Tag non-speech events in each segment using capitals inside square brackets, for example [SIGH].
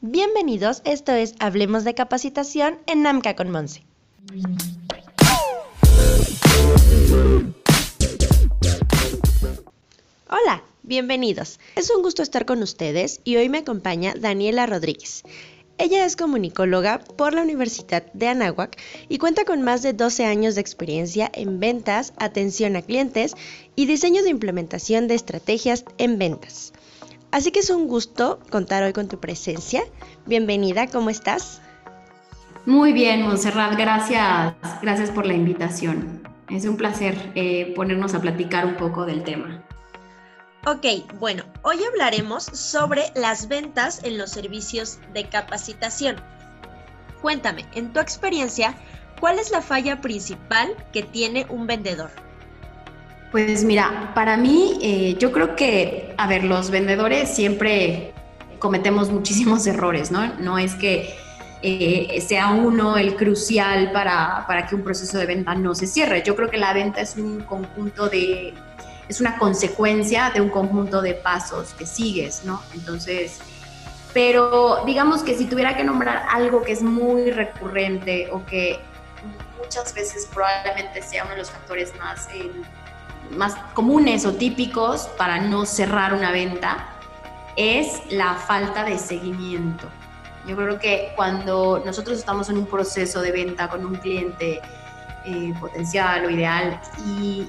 Bienvenidos, esto es Hablemos de Capacitación en NAMCA con Monse. Hola, bienvenidos. Es un gusto estar con ustedes y hoy me acompaña Daniela Rodríguez. Ella es comunicóloga por la Universidad de Anáhuac y cuenta con más de 12 años de experiencia en ventas, atención a clientes y diseño de implementación de estrategias en ventas. Así que es un gusto contar hoy con tu presencia. Bienvenida, ¿cómo estás? Muy bien, Monserrat, gracias, gracias por la invitación. Es un placer eh, ponernos a platicar un poco del tema. Ok, bueno, hoy hablaremos sobre las ventas en los servicios de capacitación. Cuéntame, en tu experiencia, ¿cuál es la falla principal que tiene un vendedor? Pues mira, para mí eh, yo creo que, a ver, los vendedores siempre cometemos [LAUGHS] muchísimos errores, ¿no? No es que eh, sea uno el crucial para, para, que un proceso de venta no se cierre. Yo creo que la venta es un conjunto de, es una consecuencia de un conjunto de pasos que sigues, ¿no? Entonces, pero digamos que si tuviera que nombrar algo que es muy recurrente o que muchas veces probablemente sea uno de los factores más... Eh, más comunes o típicos para no cerrar una venta es la falta de seguimiento. Yo creo que cuando nosotros estamos en un proceso de venta con un cliente eh, potencial o ideal y,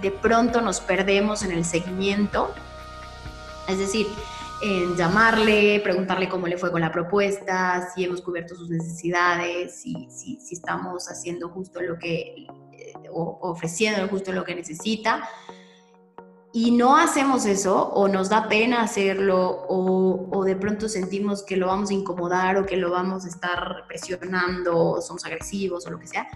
de pronto nos perdemos en el seguimiento, es decir, en llamarle, preguntarle cómo le fue con la propuesta, si hemos cubierto sus necesidades, si, si, estamos haciendo justo lo que o ofreciendo justo lo que necesita. Y no hacemos eso, o nos da pena hacerlo, o, de pronto sentimos que lo vamos a incomodar, o que lo vamos a estar presionando, o somos agresivos, o lo que sea.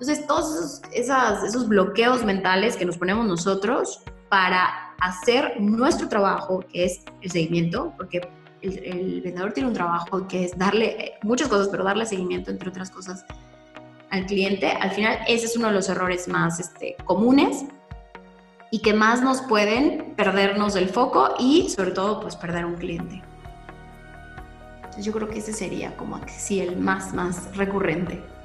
Entonces, todos esos, bloqueos mentales que nos ponemos nosotros para hacer nuestro trabajo, que es el seguimiento, porque el, vendedor tiene un trabajo que es darle muchas cosas, pero darle seguimiento, entre otras cosas, al cliente, al final ese es uno de los errores más este, comunes y que más nos pueden perdernos del foco y sobre todo pues perder un cliente. Entonces yo creo que ese sería como sí el más más recurrente.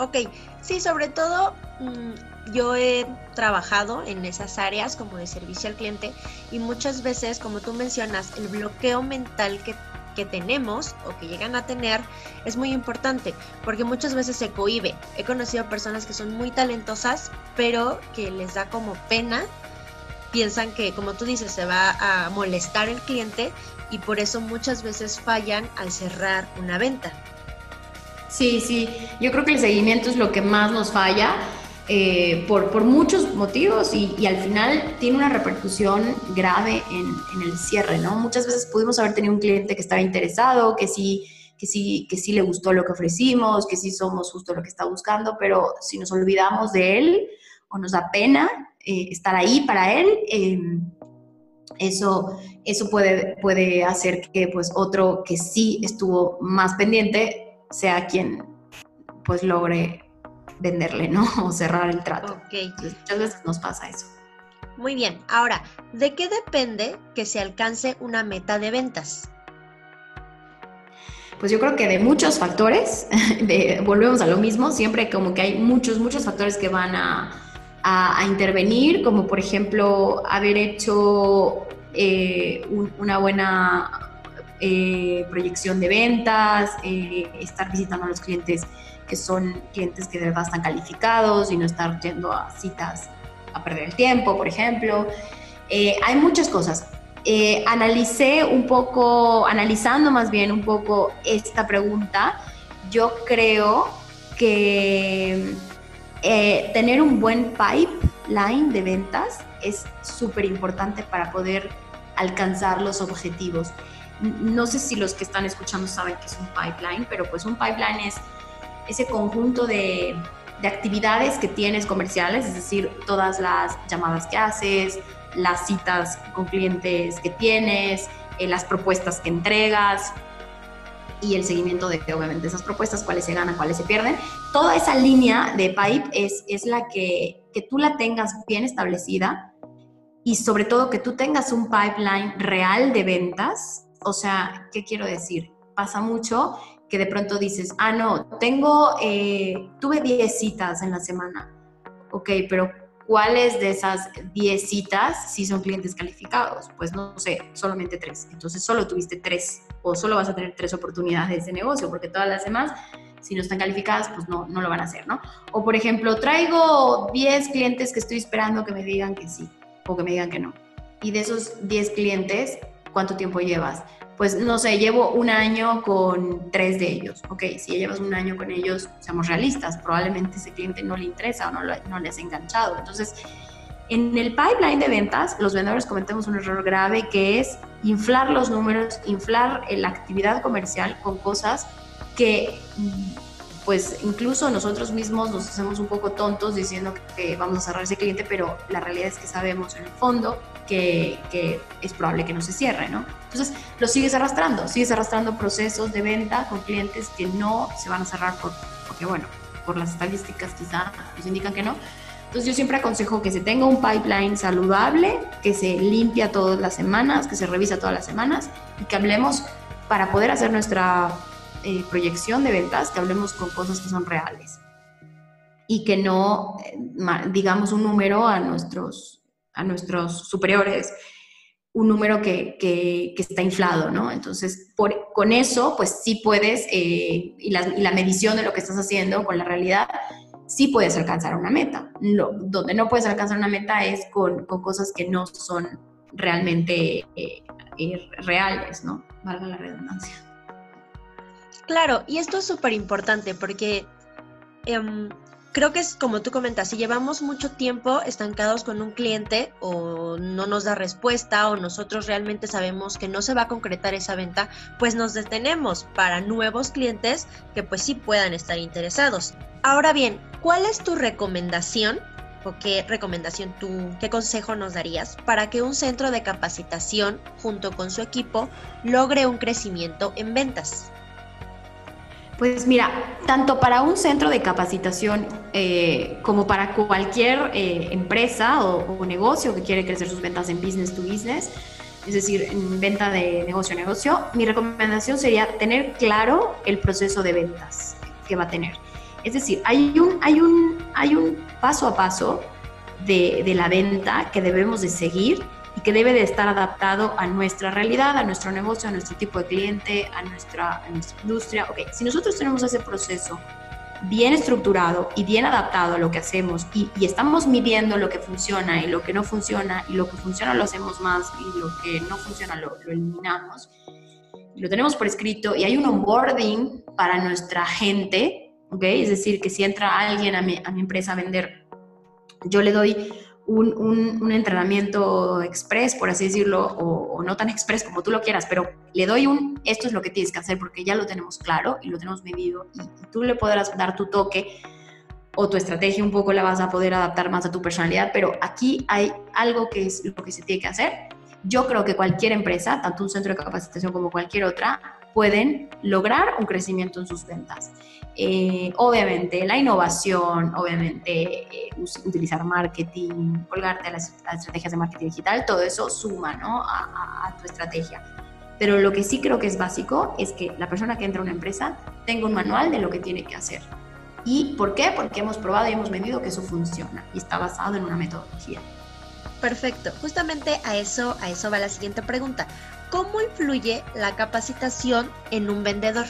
Ok, sí, sobre todo mm, yo he trabajado en esas áreas como de servicio al cliente y muchas veces, como tú mencionas, el bloqueo mental que que tenemos o que llegan a tener es muy importante porque muchas veces se cohibe. He conocido personas que son muy talentosas pero que les da como pena, piensan que como tú dices se va a molestar el cliente y por eso muchas veces fallan al cerrar una venta. Sí, sí, yo creo que el seguimiento es lo que más nos falla eh, por, por, muchos motivos y, al final tiene una repercusión grave en, en, el cierre, ¿no? Muchas veces pudimos haber tenido un cliente que estaba interesado, que sí, que sí, que sí le gustó lo que ofrecimos, que sí somos justo lo que está buscando, pero si nos olvidamos de él o nos da pena eh, estar ahí para él, eh, eso, eso puede, puede hacer que pues otro que sí estuvo más pendiente sea quien pues logre venderle, ¿no? [LAUGHS] O cerrar el trato. Ok. muchas veces nos pasa eso. Muy bien. Ahora, ¿de qué depende que se alcance una meta de ventas? Pues yo creo que de muchos factores, [LAUGHS] volvemos a lo mismo, siempre como que hay muchos, muchos factores que van a, a, intervenir, como por ejemplo haber hecho eh, una buena eh, proyección de ventas, eh, estar visitando a los clientes que son clientes que de verdad están calificados y no estar yendo a citas a perder el tiempo, por ejemplo. Eh, hay muchas cosas. Analicé un poco, analizando más bien un poco esta pregunta, yo creo que tener un buen pipeline de ventas es súper importante para poder alcanzar los objetivos. No sé si los que están escuchando saben qué es un pipeline, pero pues un pipeline es ese conjunto de, actividades que tienes comerciales, es decir, todas las llamadas que haces, las citas con clientes que tienes, eh, las propuestas que entregas. y el seguimiento de, obviamente, esas propuestas, cuáles se ganan, cuáles se pierden. Toda esa línea de pipe es, es la que, que tú la tengas bien establecida y sobre todo que tú tengas un pipeline real de ventas. O sea, ¿qué quiero decir? Pasa mucho que de pronto dices, ah, no, tengo, eh, tuve 10 citas en la semana. Ok, pero ¿cuáles de esas 10 citas sí son clientes calificados? Pues no sé, solamente 3. Entonces solo tuviste 3 o solo vas a tener 3 oportunidades de negocio porque todas las demás, si no están calificadas, pues no, no lo van a hacer, ¿no? O por ejemplo, traigo 10 clientes que estoy esperando que me digan que sí o que me digan que no. Y de esos 10 clientes, ¿cuánto tiempo llevas? pues no sé, llevo un año con tres de ellos. Ok, si ya llevas un año con ellos, seamos realistas, probablemente ese cliente no le interesa o no, no le has enganchado. Entonces, en el pipeline de ventas, los vendedores cometemos un error grave que es inflar los números, inflar la actividad comercial con cosas que pues incluso nosotros mismos nos hacemos un poco tontos diciendo que vamos a cerrar ese cliente, pero la realidad es que sabemos en el fondo que, es probable que no se cierre, ¿no? Entonces lo sigues arrastrando, sigues arrastrando procesos de venta con clientes que no se van a cerrar por, porque, bueno, por las estadísticas quizá nos indican que no. Entonces yo siempre aconsejo que se tenga un pipeline saludable, que se limpia todas las semanas, que se revisa todas las semanas y que hablemos para poder hacer nuestra eh, proyección de ventas, que hablemos con cosas que son reales y que no eh, digamos un número a nuestros, a nuestros superiores, un número que, que, está inflado, ¿no? Entonces, por, con eso, pues sí puedes, eh, y, la, y, la, medición de lo que estás haciendo con la realidad, sí puedes alcanzar una meta. donde no puedes alcanzar una meta es con, con cosas que no son realmente reales, ¿no? Valga la redundancia. Claro, y esto es súper importante porque em, creo que es como tú comentas, si llevamos mucho tiempo estancados con un cliente o no nos da respuesta o nosotros realmente sabemos que no se va a concretar esa venta, pues nos detenemos para nuevos clientes que pues sí puedan estar interesados. Ahora bien, ¿cuál es tu recomendación o qué recomendación tú, qué consejo nos darías para que un centro de capacitación junto con su equipo logre un crecimiento en ventas? Pues mira, tanto para un centro de capacitación eh, como para cualquier eh, empresa o, negocio que quiere crecer sus ventas en business to business, es decir, en venta de negocio a negocio, mi recomendación sería tener claro el proceso de ventas que va a tener. Es decir, hay un, hay un, hay un paso a paso de, de la venta que debemos de seguir y que debe de estar adaptado a nuestra realidad, a nuestro negocio, a nuestro tipo de cliente, a nuestra, nuestra industria. Ok, si nosotros tenemos ese proceso bien estructurado y bien adaptado a lo que hacemos y, estamos midiendo lo que funciona y lo que no funciona y lo que funciona lo hacemos más y lo que no funciona lo, eliminamos, y lo tenemos por escrito y hay un onboarding para nuestra gente, ¿ok? Es decir, que si entra alguien a mi, a mi empresa a vender, yo le doy un, entrenamiento express, por así decirlo, o, no tan express como tú lo quieras, pero le doy un, esto es lo que tienes que hacer porque ya lo tenemos claro y lo tenemos medido y, tú le podrás dar tu toque o tu estrategia un poco la vas a poder adaptar más a tu personalidad, pero aquí hay algo que es lo que se tiene que hacer. Yo creo que cualquier empresa, tanto un centro de capacitación como cualquier otra, pueden lograr un crecimiento en sus ventas. Eh, obviamente la innovación, obviamente eh, utilizar marketing, colgarte a las, estrategias de marketing digital, todo eso suma ¿no? a, tu estrategia. Pero lo que sí creo que es básico es que la persona que entra a una empresa tenga un manual de lo que tiene que hacer. ¿Y por qué? Porque hemos probado y hemos medido que eso funciona y está basado en una metodología. Perfecto. Justamente a eso, a eso va la siguiente pregunta. ¿Cómo influye la capacitación en un vendedor?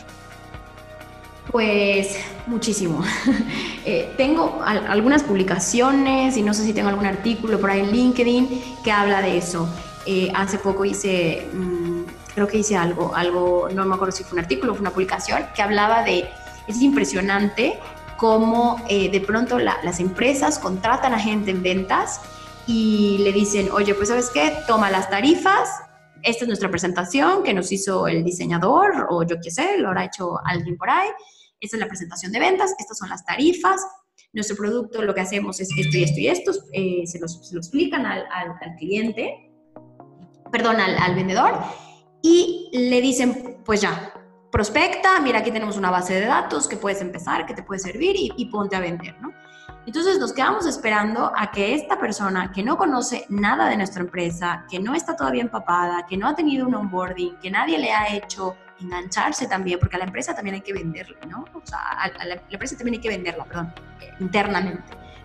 Pues muchísimo. [LAUGHS] Eh, tengo algunas publicaciones y no sé si tengo algún artículo por ahí en LinkedIn que habla de eso. Eh, hace poco hice, mm, creo que hice algo, algo, no me acuerdo si fue un artículo fue una publicación, que hablaba de, es impresionante cómo eh, de pronto las empresas contratan a gente en ventas y le dicen, oye, pues sabes qué, toma las tarifas, esta es nuestra presentación que nos hizo el diseñador o yo qué sé, lo habrá hecho alguien por ahí esta es la presentación de ventas, estas son las tarifas, nuestro producto lo que hacemos es esto y esto y esto, eh, se, lo explican al, cliente, perdón, al, vendedor, y le dicen, pues ya, prospecta, mira, aquí tenemos una base de datos que puedes empezar, que te puede servir y, y ponte a vender, ¿no? Entonces nos quedamos esperando a que esta persona que no conoce nada de nuestra empresa, que no está todavía empapada, que no ha tenido un onboarding, que nadie le ha hecho engancharse también, porque a la empresa también hay que venderla, ¿no? O sea, a la, empresa también hay que venderla, perdón, internamente,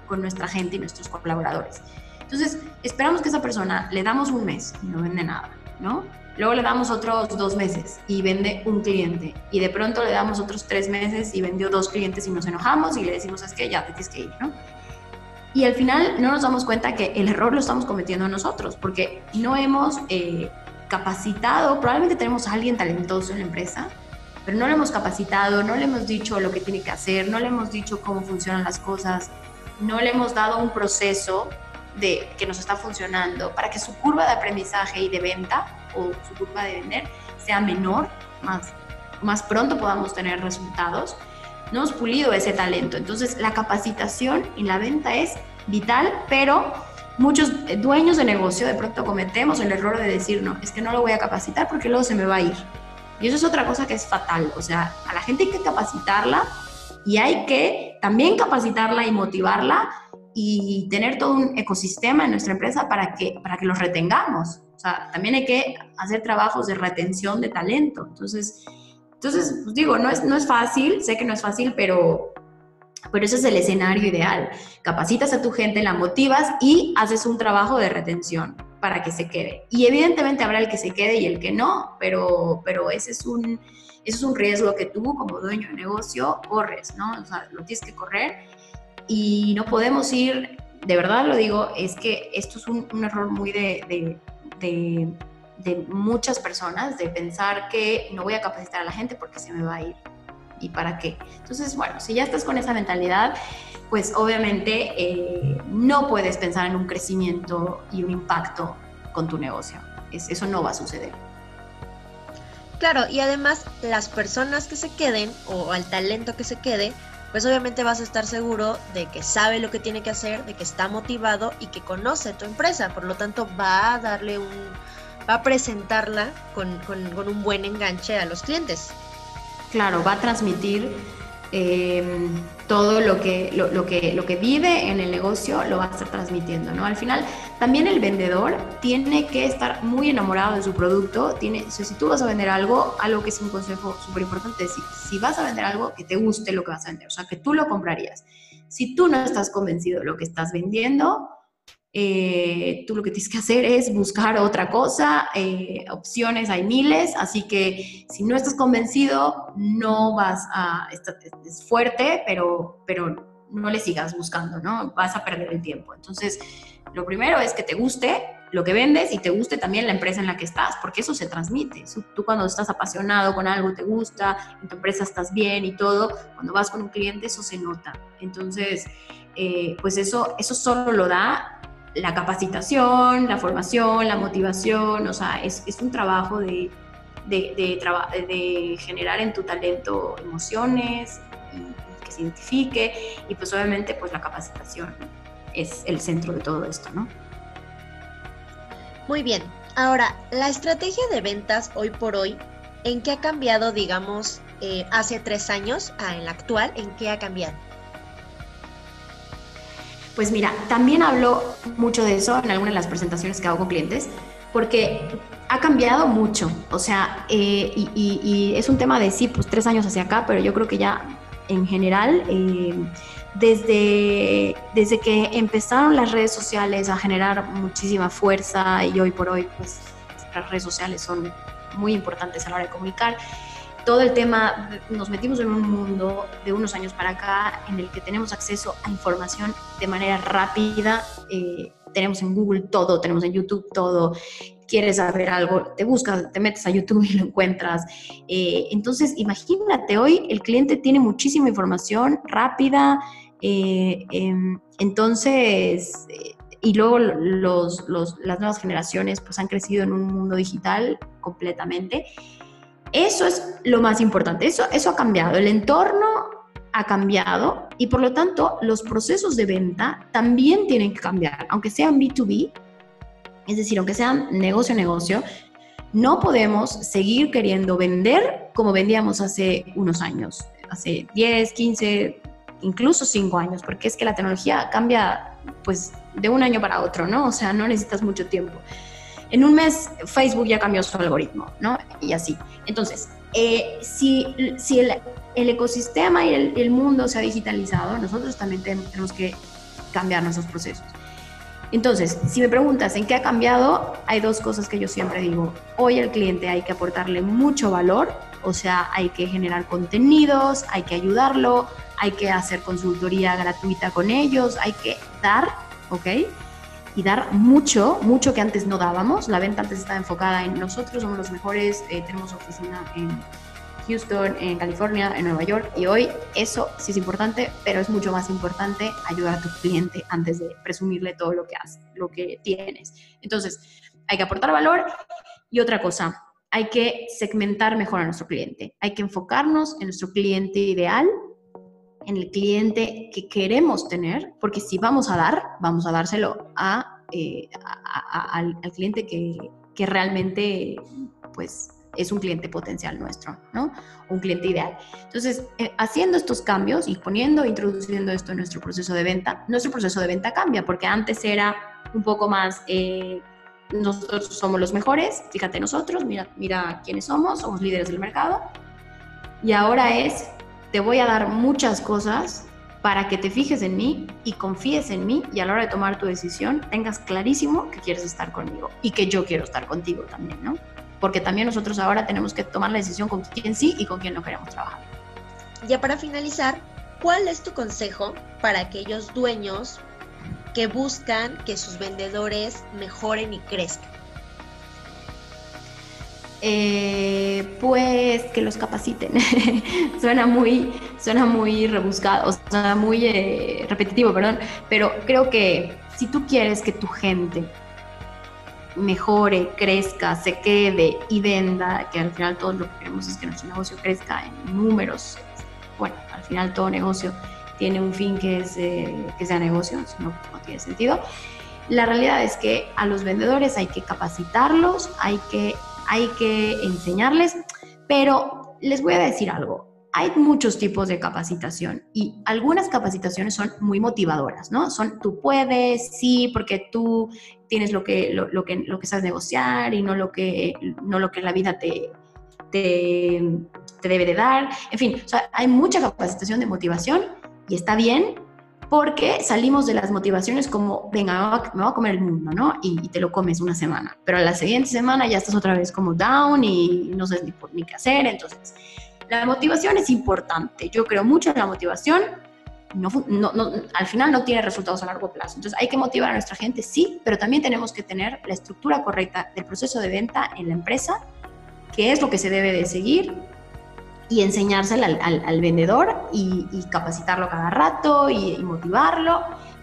con nuestra gente y nuestros colaboradores. Entonces, esperamos que esa persona le damos un mes y no vende nada, ¿no? Luego le damos otros dos meses y vende un cliente. Y de pronto le damos otros tres meses y vendió dos clientes y nos enojamos y le decimos, es que ya te tienes que ir, ¿no? Y al final no nos damos cuenta que el error lo estamos cometiendo nosotros, porque no hemos eh, capacitado, probablemente tenemos a alguien talentoso en la empresa, pero no le hemos capacitado, no le hemos dicho lo que tiene que hacer, no le hemos dicho cómo funcionan las cosas, no le hemos dado un proceso de que nos está funcionando para que su curva de aprendizaje y de venta o su curva de vender sea menor, más, más pronto podamos tener resultados. No hemos pulido ese talento. Entonces, la capacitación y la venta es vital, pero muchos dueños de negocio de pronto cometemos el error de decir, no, es que no lo voy a capacitar porque luego se me va a ir. Y eso es otra cosa que es fatal. O sea, a la gente hay que capacitarla y hay que también capacitarla y motivarla y tener todo un ecosistema en nuestra empresa para que, para que los retengamos. O sea, también hay que hacer trabajos de retención de talento. Entonces, entonces pues digo, no es, no es fácil, sé que no es fácil, pero, pero ese es el escenario ideal. Capacitas a tu gente, la motivas y haces un trabajo de retención para que se quede. Y evidentemente habrá el que se quede y el que no, pero, pero ese es un, ese es un riesgo que tú como dueño de negocio corres, ¿no? O sea, lo tienes que correr y no podemos ir, de verdad lo digo, es que esto es un, error muy de de, muchas personas, de pensar que no voy a capacitar a la gente porque se me va a ir. ¿Y para qué? Entonces, bueno, si ya estás con esa mentalidad, pues obviamente eh, no puedes pensar en un crecimiento y un impacto con tu negocio. Es, eso no va a suceder. Claro, y además las personas que se queden o al talento que se quede, pues obviamente vas a estar seguro de que sabe lo que tiene que hacer, de que está motivado y que conoce tu empresa. Por lo tanto, va a darle un, va a presentarla con, un buen enganche a los clientes. Claro, va a transmitir em, todo lo que, lo, que, lo que vive en el negocio, lo va a estar transmitiendo, ¿no? Al final, también el vendedor tiene que estar muy enamorado de su producto. Tiene, si tú vas a vender algo, algo que es un consejo súper importante, si, si vas a vender algo, que te guste lo que vas a vender, o sea, que tú lo comprarías. Si tú no estás convencido de lo que estás vendiendo, eh, tú lo que tienes que hacer es buscar otra cosa, eh, opciones hay miles, así que si no estás convencido, no vas a, es fuerte, pero, pero no le sigas buscando, ¿no? Vas a perder el tiempo. Entonces, lo primero es que te guste lo que vendes y te guste también la empresa en la que estás, porque eso se transmite. Tú cuando estás apasionado con algo, te gusta, en tu empresa estás bien y todo, cuando vas con un cliente eso se nota. Entonces, eh, pues eso, eso solo lo da la capacitación, la formación, la motivación, o sea, es, un trabajo de, de, generar en tu talento emociones y, que se identifique y pues obviamente pues la capacitación es el centro de todo esto, ¿no? Muy bien, ahora, la estrategia de ventas hoy por hoy, ¿en qué ha cambiado, digamos, eh, hace tres años a en la actual? ¿En qué ha cambiado? Pues mira, también hablo mucho de eso en algunas de las presentaciones que hago con clientes, porque ha cambiado mucho. O sea, eh, y, es un tema de sí, pues tres años hacia acá, pero yo creo que ya en general, eh, desde, desde que empezaron las redes sociales a generar muchísima fuerza y hoy por hoy, pues las redes sociales son muy importantes a la hora de comunicar todo el tema, nos metimos en un mundo de unos años para acá en el que tenemos acceso a información de manera rápida. Eh, tenemos en Google todo, tenemos en YouTube todo. Quieres saber algo, te buscas, te metes a YouTube y lo encuentras. Eh, entonces, imagínate, hoy el cliente tiene muchísima información rápida. Eh, em, entonces, y luego los, los, las nuevas generaciones pues han crecido en un mundo digital completamente eso es lo más importante, eso, eso ha cambiado, el entorno ha cambiado y por lo tanto los procesos de venta también tienen que cambiar, aunque sean B2B, es decir, aunque sean negocio a negocio, no podemos seguir queriendo vender como vendíamos hace unos años, hace 10, 15, incluso 5 años, porque es que la tecnología cambia pues de un año para otro, ¿no? O sea, no necesitas mucho tiempo. En un mes Facebook ya cambió su algoritmo, ¿no? Y así. Entonces, eh, si, si el, el, ecosistema y el, el, mundo se ha digitalizado, nosotros también tenemos que cambiar nuestros procesos. Entonces, si me preguntas en qué ha cambiado, hay dos cosas que yo siempre digo. Hoy al cliente hay que aportarle mucho valor, o sea, hay que generar contenidos, hay que ayudarlo, hay que hacer consultoría gratuita con ellos, hay que dar, ¿ok? Y dar mucho, mucho que antes no dábamos. La venta antes estaba enfocada en nosotros somos los mejores, eh, tenemos oficina en Houston, en California, en Nueva York. Y hoy eso sí es importante, pero es mucho más importante ayudar a tu cliente antes de presumirle todo lo que hace, lo que tienes. Entonces, hay que aportar valor. Y otra cosa, hay que segmentar mejor a nuestro cliente. Hay que enfocarnos en nuestro cliente ideal en el cliente que queremos tener, porque si vamos a dar, vamos a dárselo a, eh, al, cliente que, que, realmente pues, es un cliente potencial nuestro, ¿no? Un cliente ideal. Entonces, eh, haciendo estos cambios y poniendo, introduciendo esto en nuestro proceso de venta, nuestro proceso de venta cambia, porque antes era un poco más... Eh, nosotros somos los mejores, fíjate nosotros, mira, mira quiénes somos, somos líderes del mercado. Y ahora es te voy a dar muchas cosas para que te fijes en mí y confíes en mí y a la hora de tomar tu decisión tengas clarísimo que quieres estar conmigo y que yo quiero estar contigo también, ¿no? Porque también nosotros ahora tenemos que tomar la decisión con quién sí y con quién no queremos trabajar. Ya para finalizar, ¿cuál es tu consejo para aquellos dueños que buscan que sus vendedores mejoren y crezcan? Eh, pues que los capaciten. [LAUGHS] suena muy, suena muy rebuscado, sea, muy eh, repetitivo, perdón, pero creo que si tú quieres que tu gente mejore, crezca, se quede y venda, que al final todo lo que queremos es que nuestro negocio crezca en números. Bueno, al final todo negocio tiene un fin que es eh, que sea negocio, no, no tiene sentido. La realidad es que a los vendedores hay que capacitarlos, hay que hay que enseñarles, pero les voy a decir algo. Hay muchos tipos de capacitación y algunas capacitaciones son muy motivadoras, ¿no? Son tú puedes, sí, porque tú tienes lo que, lo, que, lo que sabes negociar y no lo que, no lo que la vida te, te, debe de dar. En fin, hay mucha capacitación de motivación y está bien, porque salimos de las motivaciones como, venga, me voy a comer el mundo, ¿no? Y, te lo comes una semana, pero a la siguiente semana ya estás otra vez como down y no sabes ni, ni qué hacer, entonces la motivación es importante, yo creo mucho en la motivación, no, no, al final no tiene resultados a largo plazo. Entonces hay que motivar a nuestra gente, sí, pero también tenemos que tener la estructura correcta del proceso de venta en la empresa, qué es lo que se debe de seguir y enseñárselo al, vendedor y, capacitarlo cada rato y, motivarlo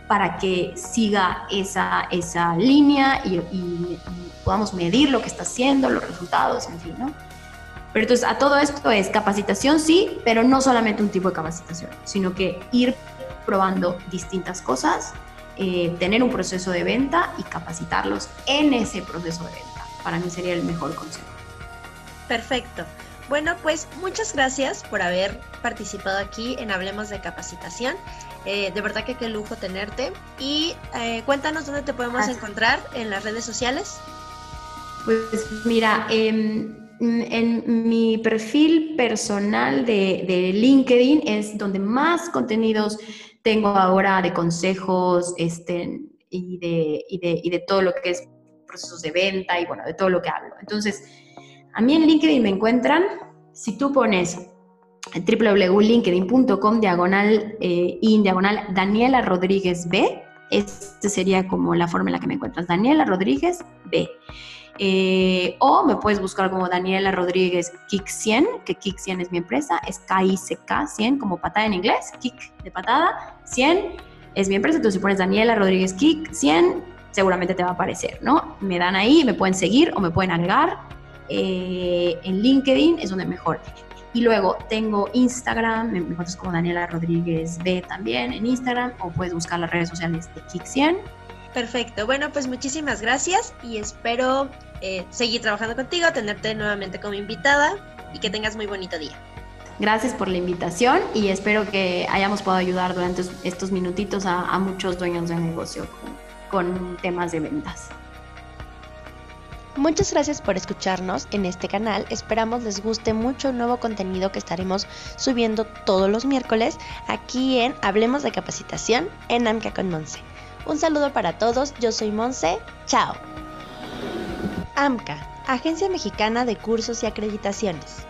para que siga esa, esa línea y, podamos medir lo que está haciendo, los resultados, en fin, ¿no? Pero entonces a todo esto es capacitación, sí, pero no solamente un tipo de capacitación, sino que ir probando distintas cosas, eh, tener un proceso de venta y capacitarlos en ese proceso de venta. Para mí sería el mejor consejo. Perfecto. Bueno, pues muchas gracias por haber participado aquí en Hablemos de Capacitación. Eh, de verdad que qué lujo tenerte. Y eh, cuéntanos dónde te podemos encontrar en las redes sociales. Pues mira, en, mi perfil personal de, LinkedIn es donde más contenidos tengo ahora de consejos este, y, de, y, de, y de todo lo que es procesos de venta y bueno, de todo lo que hablo. Entonces, a mí en LinkedIn me encuentran, si tú pones www.linkedin.com diagonal eh, in diagonal Daniela Rodríguez B, esta sería como la forma en la que me encuentras, Daniela Rodríguez B. Eh, o me puedes buscar como Daniela Rodríguez Kick 100, que Kick 100 es mi empresa, es K-I-C-K 100, como patada en inglés, Kick de patada, 100 es mi empresa, entonces si pones Daniela Rodríguez Kick 100, seguramente te va a aparecer, ¿no? Me dan ahí, me pueden seguir o me pueden agregar eh, en LinkedIn es donde mejor. Y luego tengo Instagram, me encuentras como Daniela Rodríguez B también en Instagram, o puedes buscar las redes sociales de Kik100. Perfecto, bueno, pues muchísimas gracias y espero eh, seguir trabajando contigo, tenerte nuevamente como invitada y que tengas muy bonito día. Gracias por la invitación y espero que hayamos podido ayudar durante estos minutitos a, muchos dueños de negocio con temas de ventas. Muchas gracias por escucharnos en este canal. Esperamos les guste mucho el nuevo contenido que estaremos subiendo todos los miércoles aquí en Hablemos de Capacitación en AMCA con Monse. Un saludo para todos, yo soy Monse, chao. AMCA, Agencia Mexicana de Cursos y Acreditaciones.